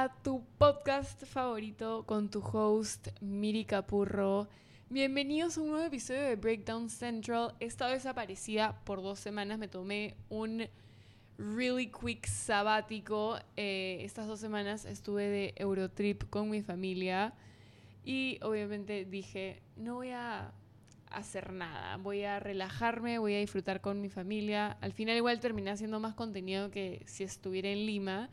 a tu podcast favorito con tu host Miri Capurro. Bienvenidos a un nuevo episodio de Breakdown Central. Esta vez aparecida por dos semanas. Me tomé un really quick sabático. Eh, estas dos semanas estuve de Eurotrip con mi familia. Y obviamente dije, no voy a hacer nada. Voy a relajarme, voy a disfrutar con mi familia. Al final igual terminé haciendo más contenido que si estuviera en Lima.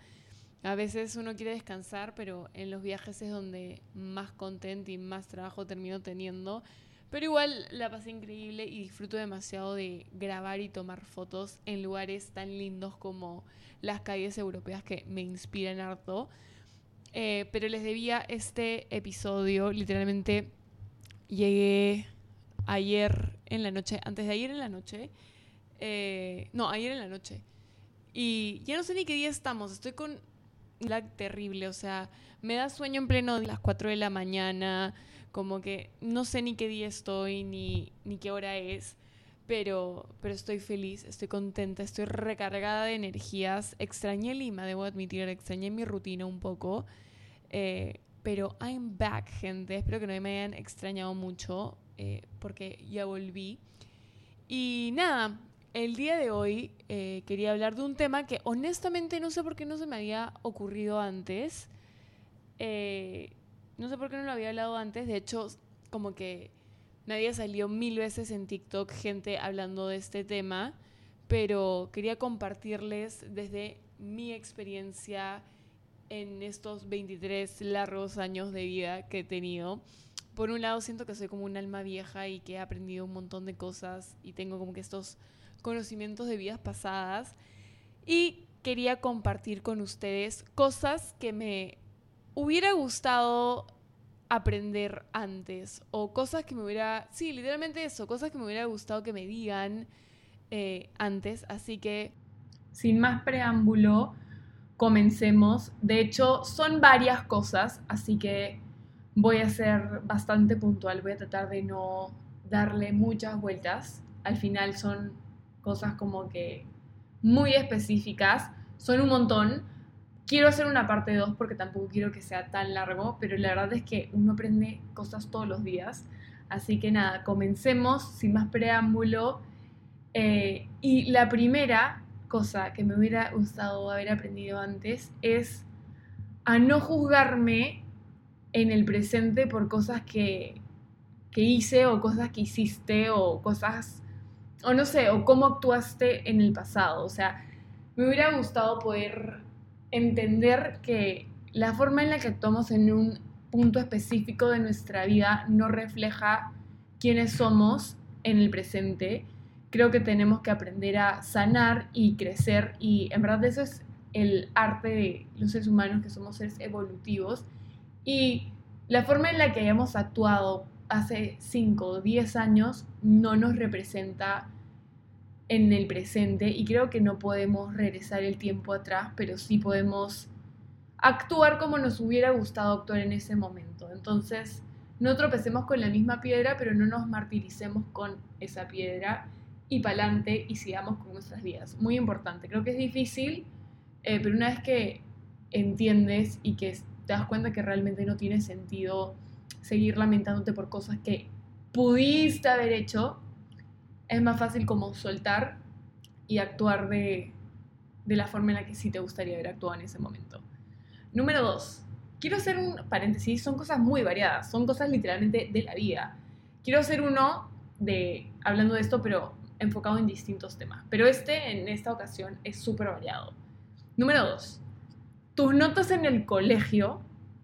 A veces uno quiere descansar, pero en los viajes es donde más content y más trabajo termino teniendo. Pero igual la pasé increíble y disfruto demasiado de grabar y tomar fotos en lugares tan lindos como las calles europeas que me inspiran harto. Eh, pero les debía este episodio, literalmente llegué ayer en la noche, antes de ayer en la noche, eh, no, ayer en la noche. Y ya no sé ni qué día estamos, estoy con terrible, o sea, me da sueño en pleno de las 4 de la mañana, como que no sé ni qué día estoy, ni, ni qué hora es, pero, pero estoy feliz, estoy contenta, estoy recargada de energías. Extrañé Lima, debo admitir, extrañé mi rutina un poco, eh, pero I'm back, gente, espero que no me hayan extrañado mucho, eh, porque ya volví. Y nada, el día de hoy eh, quería hablar de un tema que honestamente no sé por qué no se me había ocurrido antes. Eh, no sé por qué no lo había hablado antes. De hecho, como que había salido mil veces en TikTok gente hablando de este tema. Pero quería compartirles desde mi experiencia en estos 23 largos años de vida que he tenido. Por un lado siento que soy como un alma vieja y que he aprendido un montón de cosas y tengo como que estos conocimientos de vidas pasadas y quería compartir con ustedes cosas que me hubiera gustado aprender antes o cosas que me hubiera, sí, literalmente eso, cosas que me hubiera gustado que me digan eh, antes. Así que, sin más preámbulo, comencemos. De hecho, son varias cosas, así que voy a ser bastante puntual, voy a tratar de no darle muchas vueltas. Al final son cosas como que muy específicas, son un montón. Quiero hacer una parte 2 porque tampoco quiero que sea tan largo, pero la verdad es que uno aprende cosas todos los días. Así que nada, comencemos sin más preámbulo. Eh, y la primera cosa que me hubiera gustado haber aprendido antes es a no juzgarme en el presente por cosas que, que hice o cosas que hiciste o cosas o no sé, o cómo actuaste en el pasado. O sea, me hubiera gustado poder entender que la forma en la que actuamos en un punto específico de nuestra vida no refleja quiénes somos en el presente. Creo que tenemos que aprender a sanar y crecer y en verdad eso es el arte de los seres humanos que somos seres evolutivos y la forma en la que hayamos actuado hace 5 o 10 años no nos representa en el presente y creo que no podemos regresar el tiempo atrás, pero sí podemos actuar como nos hubiera gustado actuar en ese momento. Entonces, no tropecemos con la misma piedra, pero no nos martiricemos con esa piedra y pa'lante y sigamos con nuestras vidas. Muy importante, creo que es difícil, eh, pero una vez que entiendes y que te das cuenta que realmente no tiene sentido seguir lamentándote por cosas que pudiste haber hecho, es más fácil como soltar y actuar de, la forma en la que sí te gustaría haber actuado en ese momento. Número dos, quiero hacer un paréntesis, son cosas muy variadas, son cosas literalmente de la vida. Quiero hacer uno de, hablando de esto, pero enfocado en distintos temas. Pero este, en esta ocasión, es súper variado. Número dos, tus notas en el colegio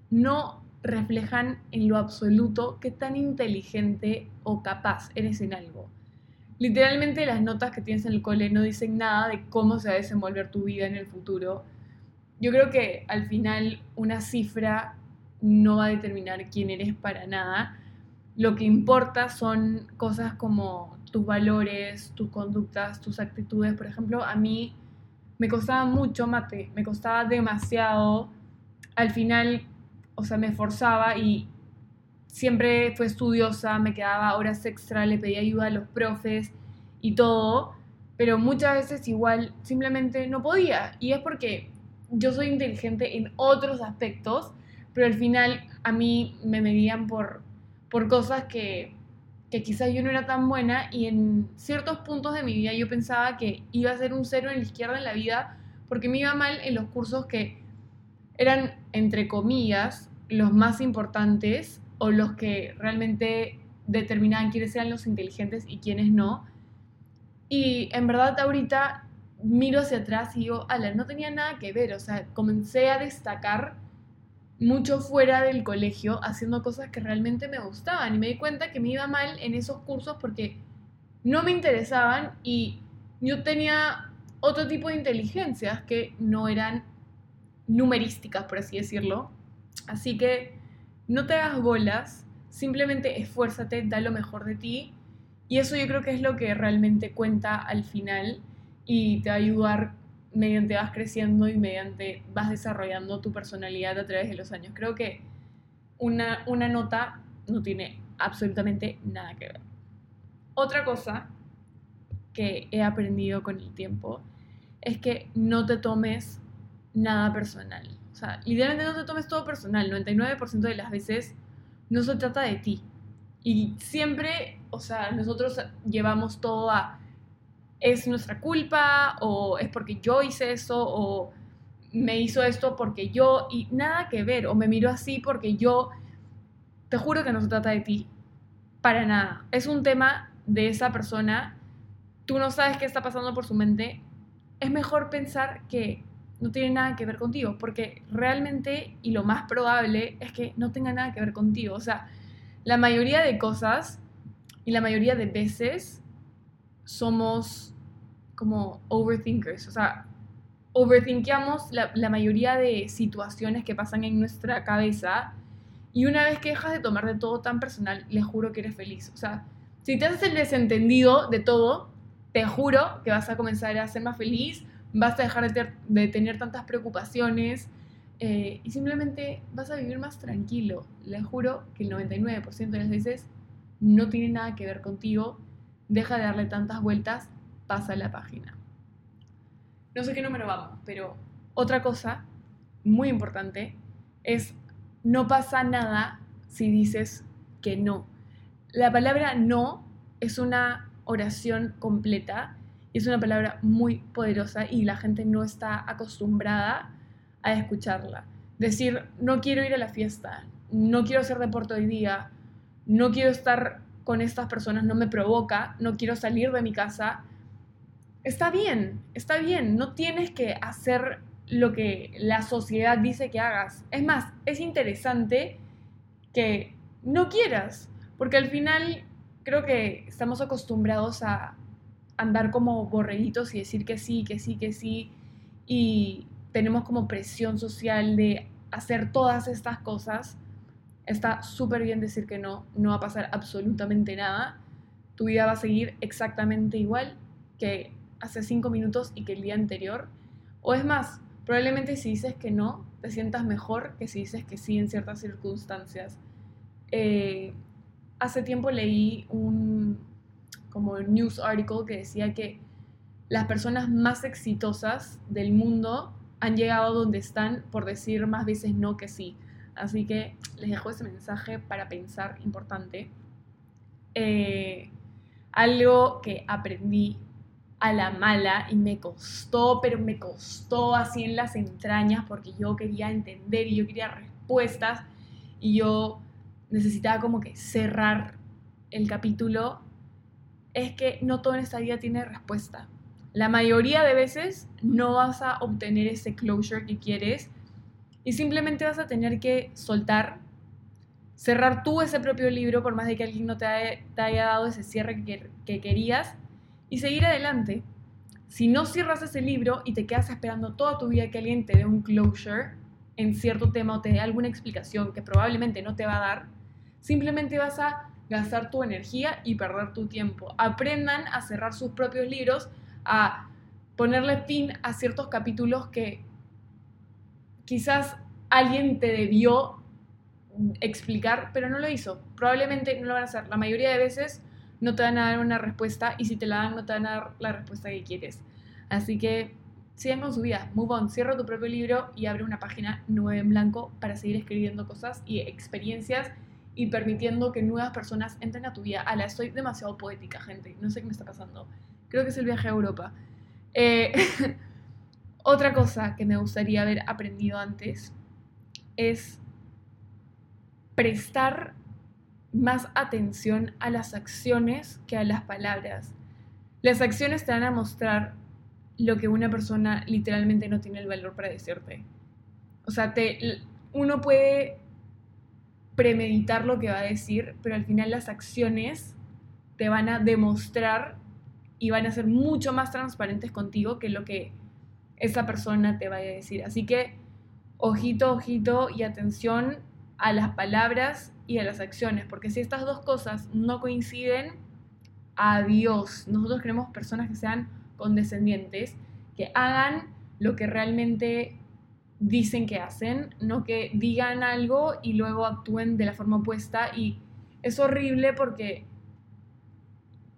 no reflejan en lo absoluto qué tan inteligente o capaz eres en algo literalmente las notas que tienes en el cole no dicen nada de cómo se va a desenvolver tu vida en el futuro. Yo creo que al final una cifra no va a determinar quién eres para nada. Lo que importa son cosas como tus valores, tus conductas, tus actitudes. Por ejemplo, a mí me costaba mucho mate, me costaba demasiado. Al final, o sea, me esforzaba y siempre fue estudiosa, me quedaba horas extra, le pedía ayuda a los profes y todo, pero muchas veces igual simplemente no podía. Y es porque yo soy inteligente en otros aspectos, pero al final a mí me medían por, por cosas que, que quizás yo no era tan buena y en ciertos puntos de mi vida yo pensaba que iba a ser un cero en la izquierda en la vida porque me iba mal en los cursos que eran, entre comillas, los más importantes o los que realmente determinaban quiénes eran los inteligentes y quiénes no. Y en verdad ahorita miro hacia atrás y digo, ala, no tenía nada que ver, o sea, comencé a destacar mucho fuera del colegio haciendo cosas que realmente me gustaban y me di cuenta que me iba mal en esos cursos porque no me interesaban y yo tenía otro tipo de inteligencias que no eran numerísticas, por así decirlo. Así que no te hagas bolas, simplemente esfuérzate, da lo mejor de ti. Y eso yo creo que es lo que realmente cuenta al final y te va a ayudar mediante vas creciendo y mediante vas desarrollando tu personalidad a través de los años. Creo que una, una nota no tiene absolutamente nada que ver. Otra cosa que he aprendido con el tiempo es que no te tomes nada personal. O sea, literalmente no te tomes todo personal. 99% de las veces no se trata de ti. Y siempre, o sea, nosotros llevamos todo a es nuestra culpa o es porque yo hice eso o me hizo esto porque yo y nada que ver o me miró así porque yo te juro que no se trata de ti para nada. Es un tema de esa persona. Tú no sabes qué está pasando por su mente es mejor pensar que no tiene nada que ver contigo, porque realmente y lo más probable es que no tenga nada que ver contigo. O sea, la mayoría de cosas y la mayoría de veces somos como overthinkers, o sea, overthinkamos la, la mayoría de situaciones que pasan en nuestra cabeza y una vez que dejas de tomar de todo tan personal, les juro que eres feliz. O sea, si te haces el desentendido de todo, te juro que vas a comenzar a ser más feliz, vas a dejar de, tener tantas preocupaciones eh, y simplemente vas a vivir más tranquilo. Les juro que el 99% de las veces no tiene nada que ver contigo. Deja de darle tantas vueltas, pasa la página. No sé qué número vamos, pero otra cosa muy importante es no pasa nada si dices que no. La palabra no es una oración completa. Es una palabra muy poderosa y la gente no está acostumbrada a escucharla. Decir, no quiero ir a la fiesta, no quiero hacer deporte hoy día, no quiero estar con estas personas, no me provoca, no quiero salir de mi casa. Está bien, está bien, no tienes que hacer lo que la sociedad dice que hagas. Es más, es interesante que no quieras, porque al final creo que estamos acostumbrados a andar como borreguitos y decir que sí, que sí, que sí, y tenemos como presión social de hacer todas estas cosas. Está súper bien decir que no, no va a pasar absolutamente nada. Tu vida va a seguir exactamente igual que hace cinco minutos y que el día anterior. O es más, probablemente si dices que no, te sientas mejor que si dices que sí en ciertas circunstancias. Eh, hace tiempo leí un como news article que decía que las personas más exitosas del mundo han llegado donde están por decir más veces no que sí. Así que les dejo ese mensaje para pensar importante. Eh, algo que aprendí a la mala y me costó, pero me costó así en las entrañas porque yo quería entender y yo quería respuestas y yo necesitaba como que cerrar el capítulo, es que no todo en esta vida tiene respuesta. La mayoría de veces no vas a obtener ese closure que quieres y simplemente vas a tener que soltar, cerrar tú ese propio libro por más de que alguien no te haya, dado ese cierre que, que querías y seguir adelante. Si no cierras ese libro y te quedas esperando toda tu vida que alguien te dé un closure en cierto tema o te dé alguna explicación que probablemente no te va a dar, simplemente vas a gastar tu energía y perder tu tiempo. Aprendan a cerrar sus propios libros, a ponerle fin a ciertos capítulos que quizás alguien te debió explicar, pero no lo hizo. Probablemente no lo van a hacer. La mayoría de veces no te van a dar una respuesta y si te la dan no te van a dar la respuesta que quieres. Así que sigan con su vida, move on, cierra tu propio libro y abre una página nueva en blanco para seguir escribiendo cosas y experiencias y permitiendo que nuevas personas entren a tu vida. Ala, estoy demasiado poética, gente, no sé qué me está pasando. Creo que es el viaje a Europa. Eh, otra cosa que me gustaría haber aprendido antes es prestar más atención a las acciones que a las palabras. Las acciones te van a mostrar lo que una persona literalmente no tiene el valor para decirte. O sea, te, uno puede premeditar lo que va a decir, pero al final las acciones te van a demostrar y van a ser mucho más transparentes contigo que lo que esa persona te vaya a decir. Así que ojito, ojito y atención a las palabras y a las acciones, porque si estas dos cosas no coinciden, adiós. Nosotros queremos personas que sean condescendientes, que hagan lo que realmente dicen que hacen, no que digan algo y luego actúen de la forma opuesta. Y es horrible porque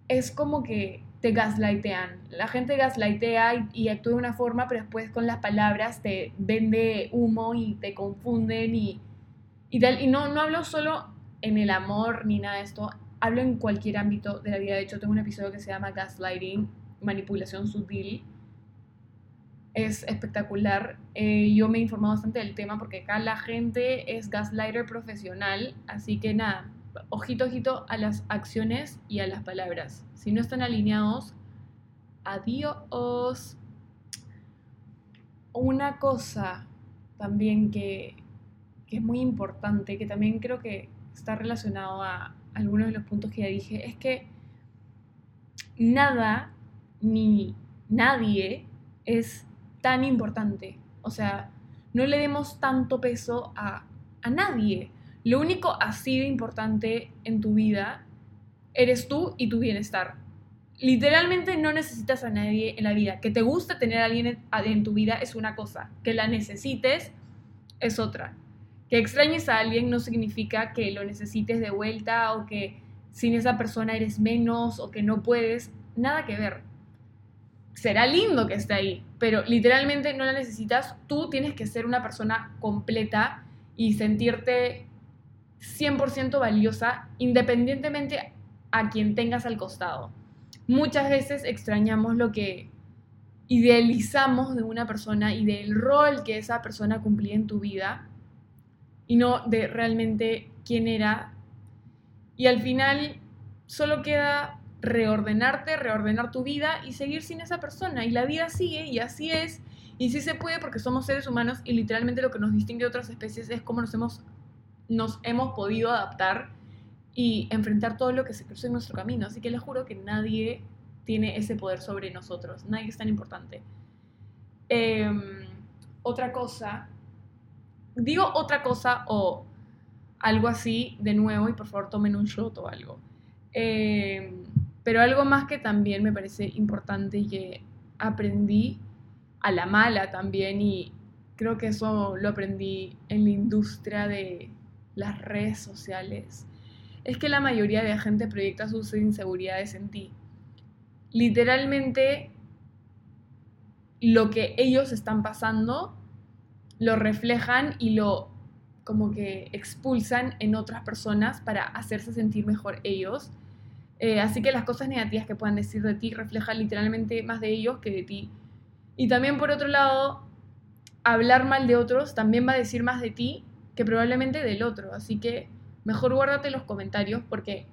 es como que te gaslightean. La gente gaslightea y, actúa de una forma, pero después con las palabras te vende humo y te confunden y, y tal. Y no, no hablo solo en el amor ni nada de esto, hablo en cualquier ámbito de la vida. De hecho, tengo un episodio que se llama Gaslighting, manipulación sutil. Es espectacular. Eh, yo me he informado bastante del tema porque acá la gente es gaslighter profesional, así que nada, ojito, ojito a las acciones y a las palabras. Si no están alineados, adiós. Una cosa también que, que, es muy importante, que también creo que está relacionado a algunos de los puntos que ya dije, es que nada ni nadie es tan importante. O sea, no le demos tanto peso a, a nadie. Lo único así de importante en tu vida eres tú y tu bienestar. Literalmente no necesitas a nadie en la vida. Que te guste tener a alguien en, tu vida es una cosa. Que la necesites es otra. Que extrañes a alguien no significa que lo necesites de vuelta o que sin esa persona eres menos o que no puedes. Nada que ver. Será lindo que esté ahí, pero literalmente no la necesitas. Tú tienes que ser una persona completa y sentirte 100% valiosa independientemente a quien tengas al costado. Muchas veces extrañamos lo que idealizamos de una persona y del rol que esa persona cumplía en tu vida y no de realmente quién era. Y al final solo queda reordenarte, reordenar tu vida y seguir sin esa persona. Y la vida sigue y así es. Y sí se puede porque somos seres humanos y literalmente lo que nos distingue de otras especies es cómo nos hemos nos hemos podido adaptar y enfrentar todo lo que se cruza en nuestro camino. Así que les juro que nadie tiene ese poder sobre nosotros, nadie es tan importante. Em, otra cosa, digo otra cosa o algo así de nuevo y por favor tomen un shot o algo. Em, pero algo más que también me parece importante y que aprendí a la mala también y creo que eso lo aprendí en la industria de las redes sociales, es que la mayoría de la gente proyecta sus inseguridades en ti. Literalmente, lo que ellos están pasando lo reflejan y lo como que expulsan en otras personas para hacerse sentir mejor ellos. Eh, así que las cosas negativas que puedan decir de ti reflejan literalmente más de ellos que de ti. Y también por otro lado, hablar mal de otros también va a decir más de ti que probablemente del otro. Así que mejor guárdate los comentarios porque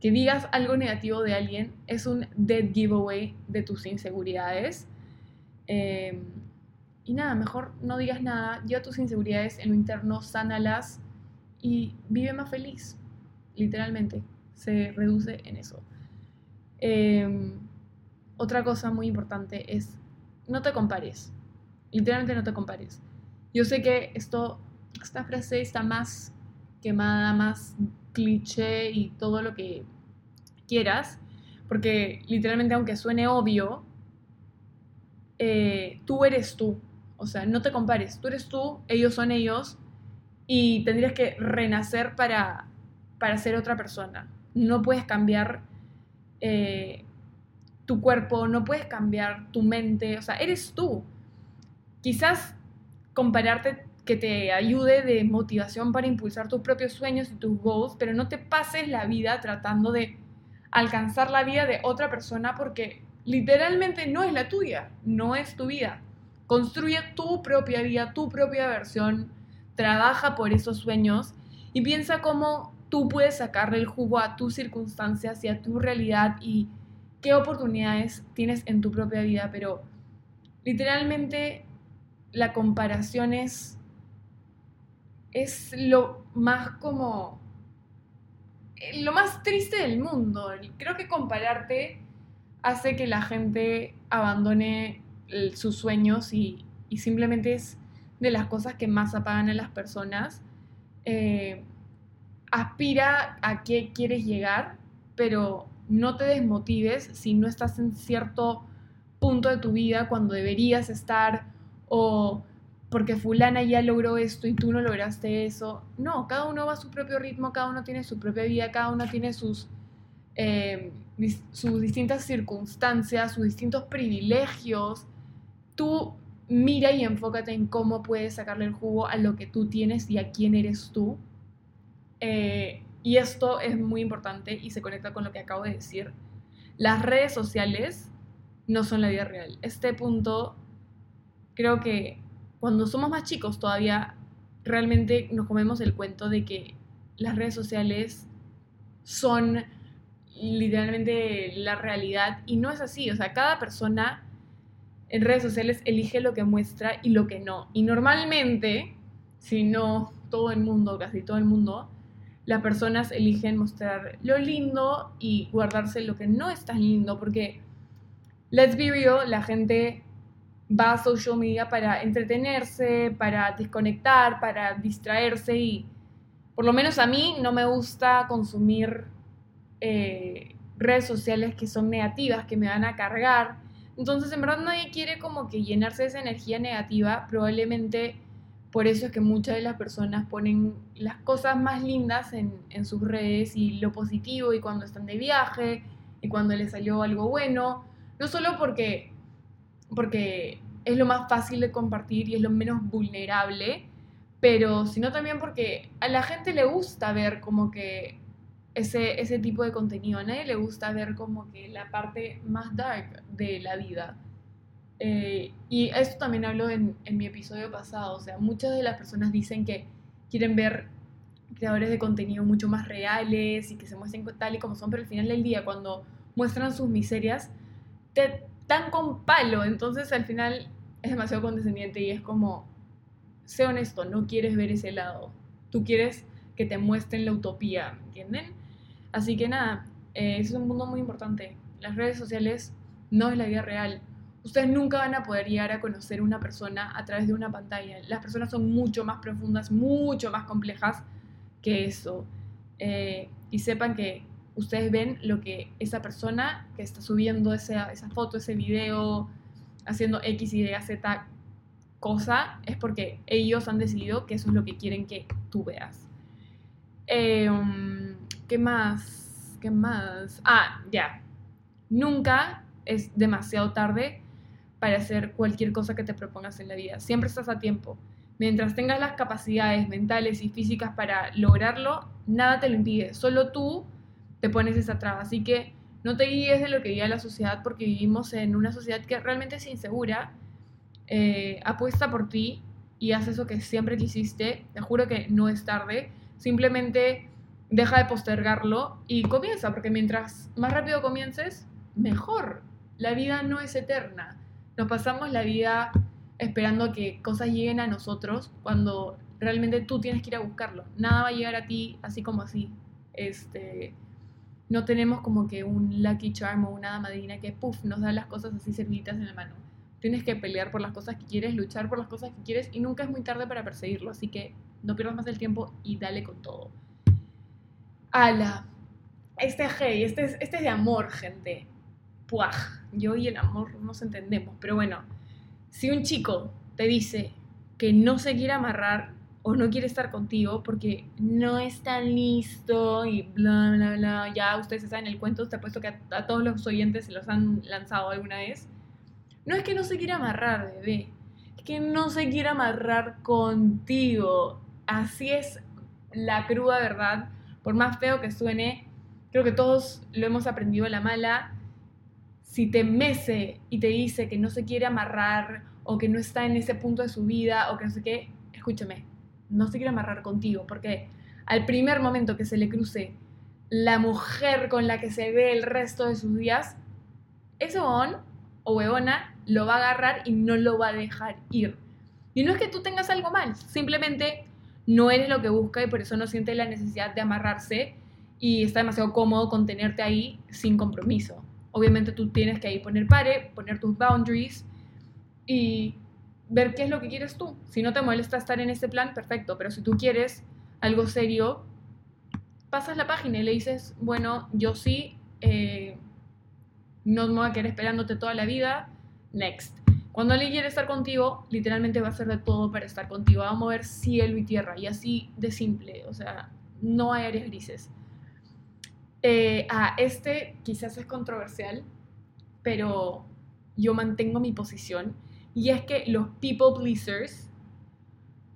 que digas algo negativo de alguien es un dead giveaway de tus inseguridades. Em, y nada, mejor no digas nada, lleva tus inseguridades en lo interno, sánalas y vive más feliz. Literalmente, se reduce en eso. Em, otra cosa muy importante es no te compares. Literalmente no te compares. Yo sé que esto esta frase está más quemada, más cliché y todo lo que quieras, porque literalmente aunque suene obvio, eh, tú eres tú, o sea, no te compares, tú eres tú, ellos son ellos y tendrías que renacer para, para ser otra persona. No puedes cambiar eh, tu cuerpo, no puedes cambiar tu mente, o sea, eres tú. quizás compararte que te ayude de motivación para impulsar tus propios sueños y tus goals, pero no te pases la vida tratando de alcanzar la vida de otra persona porque literalmente no es la tuya, no es tu vida. Construye tu propia vida, tu propia versión, trabaja por esos sueños y piensa cómo tú puedes sacarle el jugo a tus circunstancias y a tu realidad y qué oportunidades tienes en tu propia vida, pero literalmente la comparación es, es lo más como lo más triste del mundo. Creo que compararte hace que la gente abandone sus sueños y, simplemente es de las cosas que más apagan a las personas. Eh, aspira a qué quieres llegar, pero no te desmotives si no estás en cierto punto de tu vida cuando deberías estar o porque fulana ya logró esto y tú no lograste eso. No, cada uno va a su propio ritmo, cada uno tiene su propia vida, cada uno tiene sus, eh, sus distintas circunstancias, sus distintos privilegios. Tú mira y enfócate en cómo puedes sacarle el jugo a lo que tú tienes y a quién eres tú. Eh, y esto es muy importante y se conecta con lo que acabo de decir. Las redes sociales no son la vida real. Este punto creo que cuando somos más chicos todavía realmente nos comemos el cuento de que las redes sociales son literalmente la realidad y no es así, o sea, cada persona en redes sociales elige lo que muestra y lo que no. Y normalmente, si no todo el mundo, casi todo el mundo, las personas eligen mostrar lo lindo y guardarse lo que no es tan lindo, porque, let's be real, la gente va a social media para entretenerse, para desconectar, para distraerse y por lo menos a mí no me gusta consumir eh, redes sociales que son negativas, que me van a cargar. Entonces en verdad nadie quiere como que llenarse de esa energía negativa, probablemente por eso es que muchas de las personas ponen las cosas más lindas en, en sus redes y lo positivo y cuando están de viaje y cuando les salió algo bueno, no solo porque porque es lo más fácil de compartir y es lo menos vulnerable, pero sino también porque a la gente le gusta ver como que ese, ese tipo de contenido, a nadie le gusta ver como que la parte más dark de la vida. Eh, y esto también hablo en, en mi episodio pasado, o sea, muchas de las personas dicen que quieren ver creadores de contenido mucho más reales y que se muestren tal y como son, pero al final del día, cuando muestran sus miserias, te, tan con palo, entonces al final es demasiado condescendiente y es como, sé honesto, no quieres ver ese lado, tú quieres que te muestren la utopía, ¿entienden? Así que nada, eh, es un mundo muy importante. Las redes sociales no es la vida real. Ustedes nunca van a poder llegar a conocer una persona a través de una pantalla. Las personas son mucho más profundas, mucho más complejas que eso. Eh, y sepan que ustedes ven lo que esa persona que está subiendo esa, esa foto, ese video, haciendo X, Y, Z cosa, es porque ellos han decidido que eso es lo que quieren que tú veas. Em, ¿Qué más? ¿Qué más? Ah, ya. Nunca es demasiado tarde para hacer cualquier cosa que te propongas en la vida. Siempre estás a tiempo. Mientras tengas las capacidades mentales y físicas para lograrlo, nada te lo impide. Solo tú te pones esa traba. Así que no te guíes de lo que diga la sociedad porque vivimos en una sociedad que realmente es insegura. Eh, apuesta por ti y haz eso que siempre quisiste. Te juro que no es tarde. Simplemente deja de postergarlo y comienza, porque mientras más rápido comiences, mejor. La vida no es eterna. Nos pasamos la vida esperando que cosas lleguen a nosotros cuando realmente tú tienes que ir a buscarlo. Nada va a llegar a ti así como así. Este, no tenemos como que un lucky charm o una madrina que puff, nos da las cosas así serviditas en la mano. Tienes que pelear por las cosas que quieres, luchar por las cosas que quieres y nunca es muy tarde para perseguirlo, así que no pierdas más el tiempo y dale con todo. Ala, este hey, este es, este es de amor, gente. Puaj, yo y el amor no nos entendemos, pero bueno, si un chico te dice que no se quiere amarrar o no quiere estar contigo porque no está listo y bla, bla, bla. Ya ustedes saben el cuento, te apuesto que a, todos los oyentes se los han lanzado alguna vez. No es que no se quiera amarrar, bebé. Es que no se quiere amarrar contigo. Así es la cruda verdad. Por más feo que suene, creo que todos lo hemos aprendido a la mala. Si te mece y te dice que no se quiere amarrar o que no está en ese punto de su vida o que no sé qué, escúchame, no se quiere amarrar contigo porque al primer momento que se le cruce la mujer con la que se ve el resto de sus días, ese huevón o huevona lo va a agarrar y no lo va a dejar ir. Y no es que tú tengas algo mal, simplemente no eres lo que busca y por eso no siente la necesidad de amarrarse y está demasiado cómodo con tenerte ahí sin compromiso. Obviamente tú tienes que ahí poner pare, poner tus boundaries y ver qué es lo que quieres tú. Si no te molesta estar en ese plan, perfecto, pero si tú quieres algo serio, pasas la página y le dices, bueno, yo sí, eh, no me voy a quedar esperándote toda la vida, next. Cuando alguien quiere estar contigo, literalmente va a hacer de todo para estar contigo, va a mover cielo y tierra, y así de simple, o sea, no hay áreas grises. Eh, este quizás es controversial, pero yo mantengo mi posición, y es que los people pleasers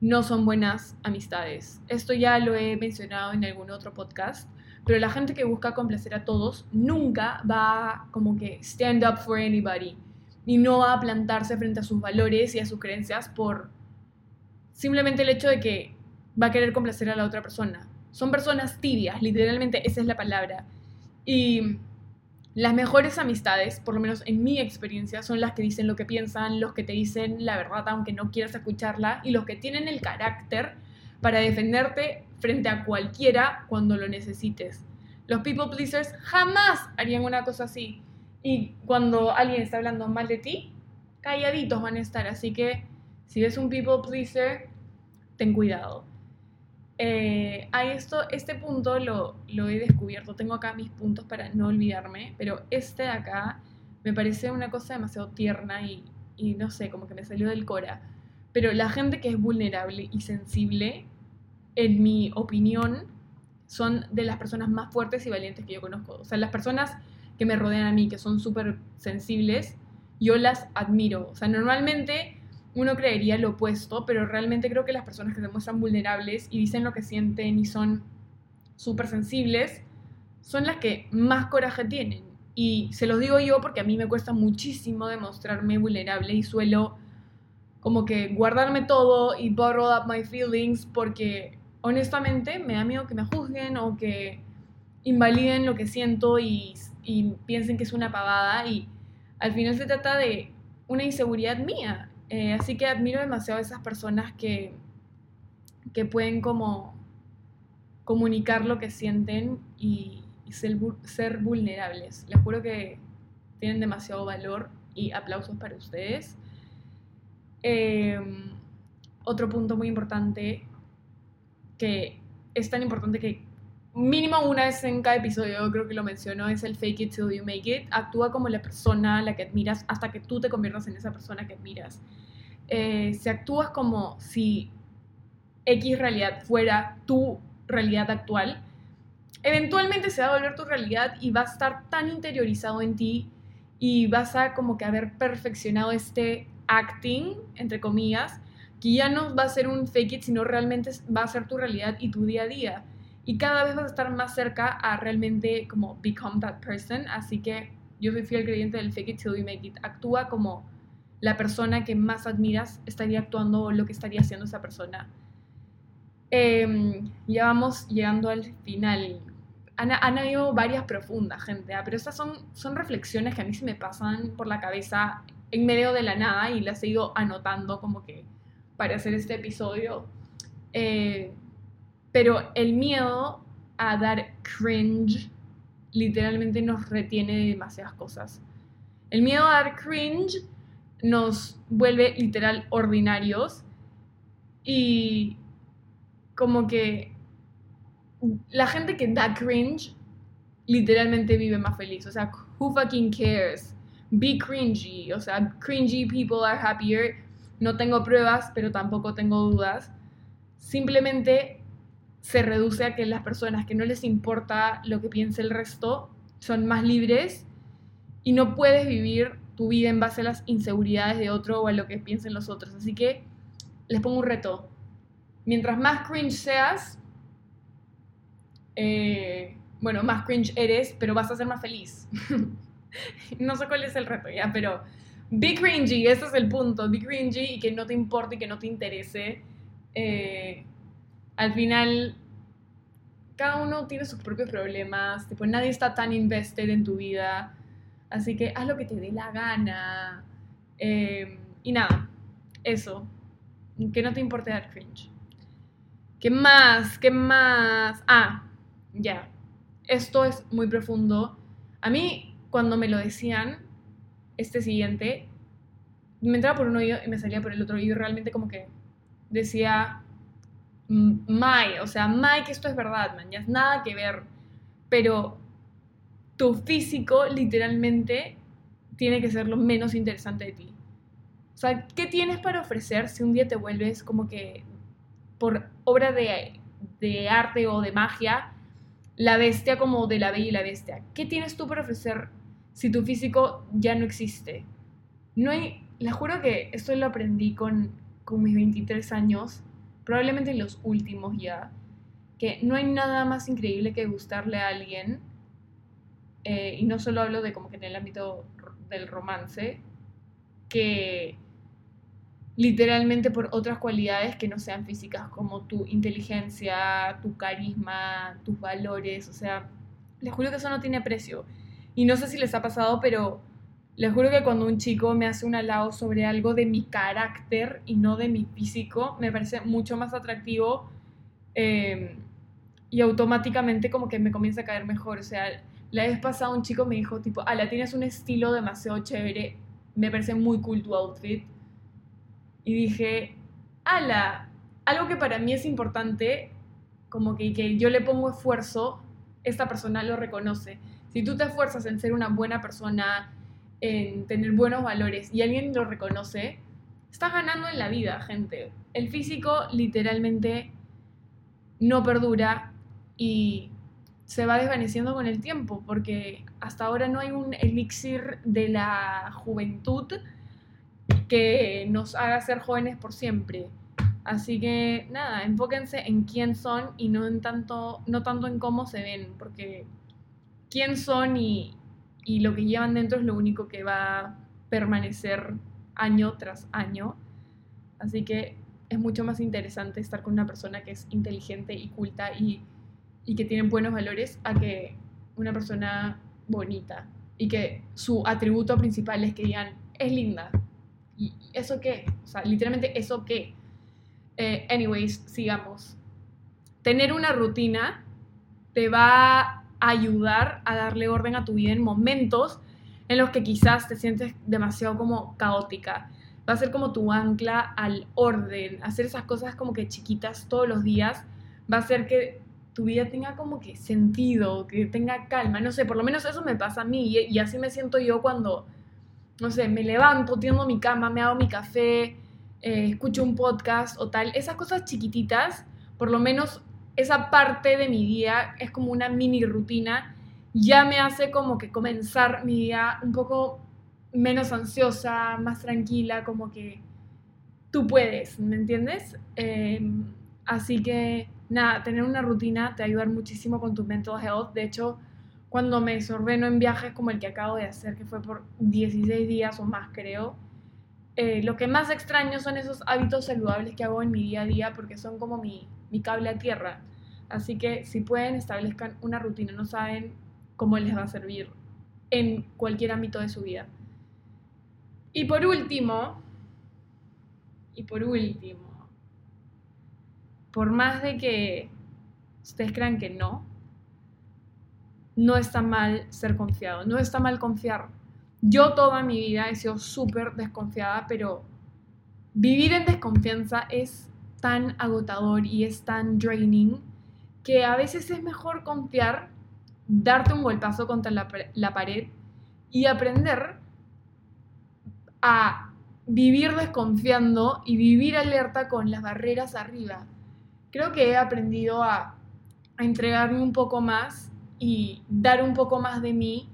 no son buenas amistades. Esto ya lo he mencionado en algún otro podcast, pero la gente que busca complacer a todos nunca va como que stand up for anybody y no va a plantarse frente a sus valores y a sus creencias por simplemente el hecho de que va a querer complacer a la otra persona. Son personas tibias, literalmente esa es la palabra. Y las mejores amistades, por lo menos en mi experiencia, son las que dicen lo que piensan, los que te dicen la verdad aunque no quieras escucharla y los que tienen el carácter para defenderte frente a cualquiera cuando lo necesites. Los people pleasers jamás harían una cosa así. Y cuando alguien está hablando mal de ti, calladitos van a estar. Así que si ves un people pleaser, ten cuidado. Eh, a esto, este punto lo, lo, he descubierto. Tengo acá mis puntos para no olvidarme, pero este de acá me parece una cosa demasiado tierna y, y no sé, como que me salió del cora. Pero la gente que es vulnerable y sensible, en mi opinión, son de las personas más fuertes y valientes que yo conozco. O sea, las personas que me rodean a mí, que son súper sensibles, yo las admiro. O sea, normalmente uno creería lo opuesto, pero realmente creo que las personas que se muestran vulnerables y dicen lo que sienten y son súper sensibles, son las que más coraje tienen. Y se los digo yo porque a mí me cuesta muchísimo demostrarme vulnerable y suelo como que guardarme todo y borrow up my feelings porque honestamente me da miedo que me juzguen o que invaliden lo que siento y, y piensen que es una pavada y al final se trata de una inseguridad mía eh, así que admiro demasiado a esas personas que, que pueden como comunicar lo que sienten y, ser, vulnerables. Les juro que tienen demasiado valor y aplausos para ustedes. Em, otro punto muy importante que es tan importante que mínimo una vez en cada episodio, creo que lo menciono, es el fake it till you make it. Actúa como la persona a la que admiras hasta que tú te conviertas en esa persona que admiras. Eh, si actúas como si X realidad fuera tu realidad actual, eventualmente se va a volver tu realidad y va a estar tan interiorizado en ti y vas a como que haber perfeccionado este acting, entre comillas, que ya no va a ser un fake it, sino realmente va a ser tu realidad y tu día a día y cada vez vas a estar más cerca a realmente como become that person. Así que yo soy fiel creyente del fake it till you make it. Actúa como la persona que más admiras estaría actuando o lo que estaría haciendo esa persona. Em, ya vamos llegando al final. Han, han, habido varias profundas, gente, ¿ah? pero estas son, son reflexiones que a mí se me pasan por la cabeza en medio de la nada y las he ido anotando como que para hacer este episodio. Eh, pero el miedo a dar cringe literalmente nos retiene de demasiadas cosas. El miedo a dar cringe nos vuelve literal ordinarios y como que la gente que da cringe literalmente vive más feliz. O sea, who fucking cares? Be cringy. O sea, cringy people are happier. No tengo pruebas, pero tampoco tengo dudas. Simplemente se reduce a que las personas que no les importa lo que piense el resto son más libres y no puedes vivir tu vida en base a las inseguridades de otro o a lo que piensen los otros. Así que les pongo un reto. Mientras más cringe seas, eh, bueno, más cringe eres, pero vas a ser más feliz. no sé cuál es el reto ya, pero be cringy, ese es el punto. Be cringy y que no te importe y que no te interese. Eh, al final, cada uno tiene sus propios problemas, tipo, nadie está tan invested en tu vida, así que haz lo que te dé la gana. Eh, y nada, eso, que no te importe dar cringe. ¿Qué más? ¿Qué más? Ah, ya. Esto es muy profundo. A mí, cuando me lo decían, este siguiente, me entraba por un oído y me salía por el otro oído. Realmente como que decía, Mike, o sea, Mike, esto es verdad, man, ya es nada que ver. Pero tu físico literalmente tiene que ser lo menos interesante de ti. O sea, ¿qué tienes para ofrecer si un día te vuelves como que por obra de, de arte o de magia la bestia como de la bella y la bestia? ¿Qué tienes tú para ofrecer si tu físico ya no existe? No hay, les juro que esto lo aprendí con, con mis 23 años probablemente los últimos ya, que no hay nada más increíble que gustarle a alguien, eh, y no solo hablo de como que en el ámbito del romance, que literalmente por otras cualidades que no sean físicas, como tu inteligencia, tu carisma, tus valores, o sea, les juro que eso no tiene precio. Y no sé si les ha pasado, pero les juro que cuando un chico me hace un halago sobre algo de mi carácter y no de mi físico, me parece mucho más atractivo em, y automáticamente como que me comienza a caer mejor. O sea, la vez pasada un chico me dijo tipo, ala, tienes un estilo demasiado chévere, me parece muy cool tu outfit. Y dije, ala, algo que para mí es importante, como que, que yo le pongo esfuerzo, esta persona lo reconoce. Si tú te esfuerzas en ser una buena persona, en tener buenos valores y alguien lo reconoce, estás ganando en la vida, gente. El físico literalmente no perdura y se va desvaneciendo con el tiempo, porque hasta ahora no hay un elixir de la juventud que nos haga ser jóvenes por siempre. Así que nada, enfóquense en quién son y no en tanto, no tanto en cómo se ven, porque quién son y, y lo que llevan dentro es lo único que va a permanecer año tras año. Así que es mucho más interesante estar con una persona que es inteligente y culta y, que tiene buenos valores a que una persona bonita y que su atributo principal es que digan, es linda. ¿Y eso qué? O sea, literalmente, ¿eso qué? Eh, anyways, sigamos. Tener una rutina te va ayudar a darle orden a tu vida en momentos en los que quizás te sientes demasiado como caótica. Va a ser como tu ancla al orden, hacer esas cosas como que chiquitas todos los días, va a hacer que tu vida tenga como que sentido, que tenga calma, no sé, por lo menos eso me pasa a mí y, así me siento yo cuando, no sé, me levanto, tiendo mi cama, me hago mi café, eh, escucho un podcast o tal, esas cosas chiquititas, por lo menos esa parte de mi día es como una mini rutina, ya me hace como que comenzar mi día un poco menos ansiosa, más tranquila, como que tú puedes, ¿me entiendes? Em, así que nada, tener una rutina te ayuda muchísimo con tu mental health. De hecho, cuando me desordeno en viajes como el que acabo de hacer, que fue por 16 días o más creo, eh, lo que más extraño son esos hábitos saludables que hago en mi día a día porque son como mi, mi cable a tierra. Así que si pueden, establezcan una rutina, no saben cómo les va a servir en cualquier ámbito de su vida. Y por último, y por último, por más de que ustedes crean que no, no está mal ser confiado, no está mal confiar. Yo toda mi vida he sido súper desconfiada, pero vivir en desconfianza es tan agotador y es tan draining que a veces es mejor confiar, darte un golpazo contra la, pared y aprender a vivir desconfiando y vivir alerta con las barreras arriba. Creo que he aprendido a, a, entregarme un poco más y dar un poco más de mí,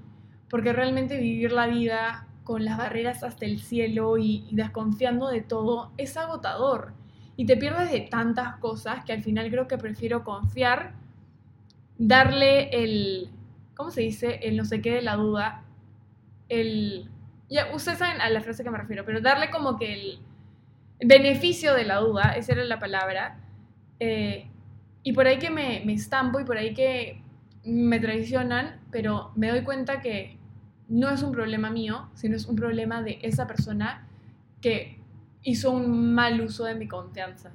porque realmente vivir la vida con las barreras hasta el cielo y, desconfiando de todo, es agotador. Y te pierdes de tantas cosas que al final creo que prefiero confiar, darle el, ¿cómo se dice? El no sé qué de la duda, el... Ya, ustedes saben a la frase que me refiero, pero darle como que el beneficio de la duda, esa era la palabra, eh, y por ahí que me, me estampo y por ahí que me traicionan, pero me doy cuenta que no es un problema mío, sino es un problema de esa persona que hizo un mal uso de mi confianza.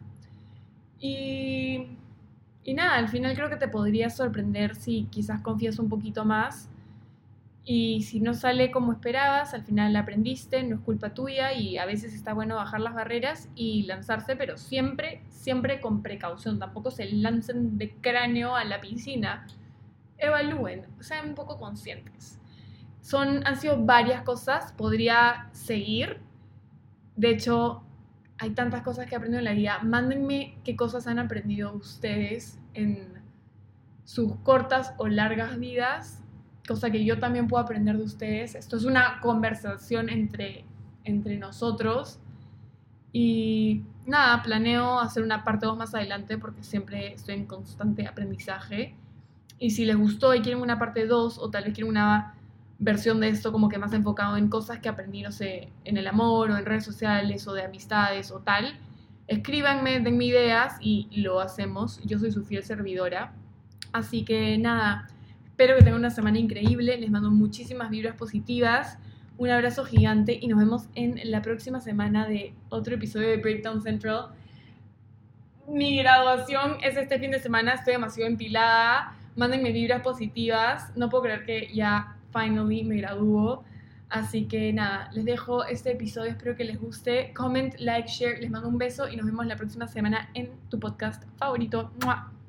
Y, y nada, al final creo que te podría sorprender si quizás confías un poquito más y si no sale como esperabas, al final aprendiste, no es culpa tuya y a veces está bueno bajar las barreras y lanzarse, pero siempre, siempre con precaución. Tampoco se lancen de cráneo a la piscina. Evalúen, sean un poco conscientes. Son, han sido varias cosas, podría seguir. De hecho, hay tantas cosas que he aprendido en la vida. Mándenme qué cosas han aprendido ustedes en sus cortas o largas vidas cosa que yo también puedo aprender de ustedes. Esto es una conversación entre, entre nosotros. Y nada, planeo hacer una parte 2 más adelante porque siempre estoy en constante aprendizaje. Y si les gustó y quieren una parte 2 o tal vez quieren una versión de esto como que más enfocado en cosas que aprendí, no sé, en el amor o en redes sociales o de amistades o tal, escríbanme, denme ideas y lo hacemos. Yo soy su fiel servidora. Así que nada, Espero que tengan una semana increíble. Les mando muchísimas vibras positivas. Un abrazo gigante y nos vemos en la próxima semana de otro episodio de Breakdown Central. Mi graduación es este fin de semana. Estoy demasiado empilada. Mándenme vibras positivas. No puedo creer que ya finally me gradúo. Así que nada, les dejo este episodio. Espero que les guste. Comment, like, share. Les mando un beso y nos vemos la próxima semana en tu podcast favorito. ¡Mua!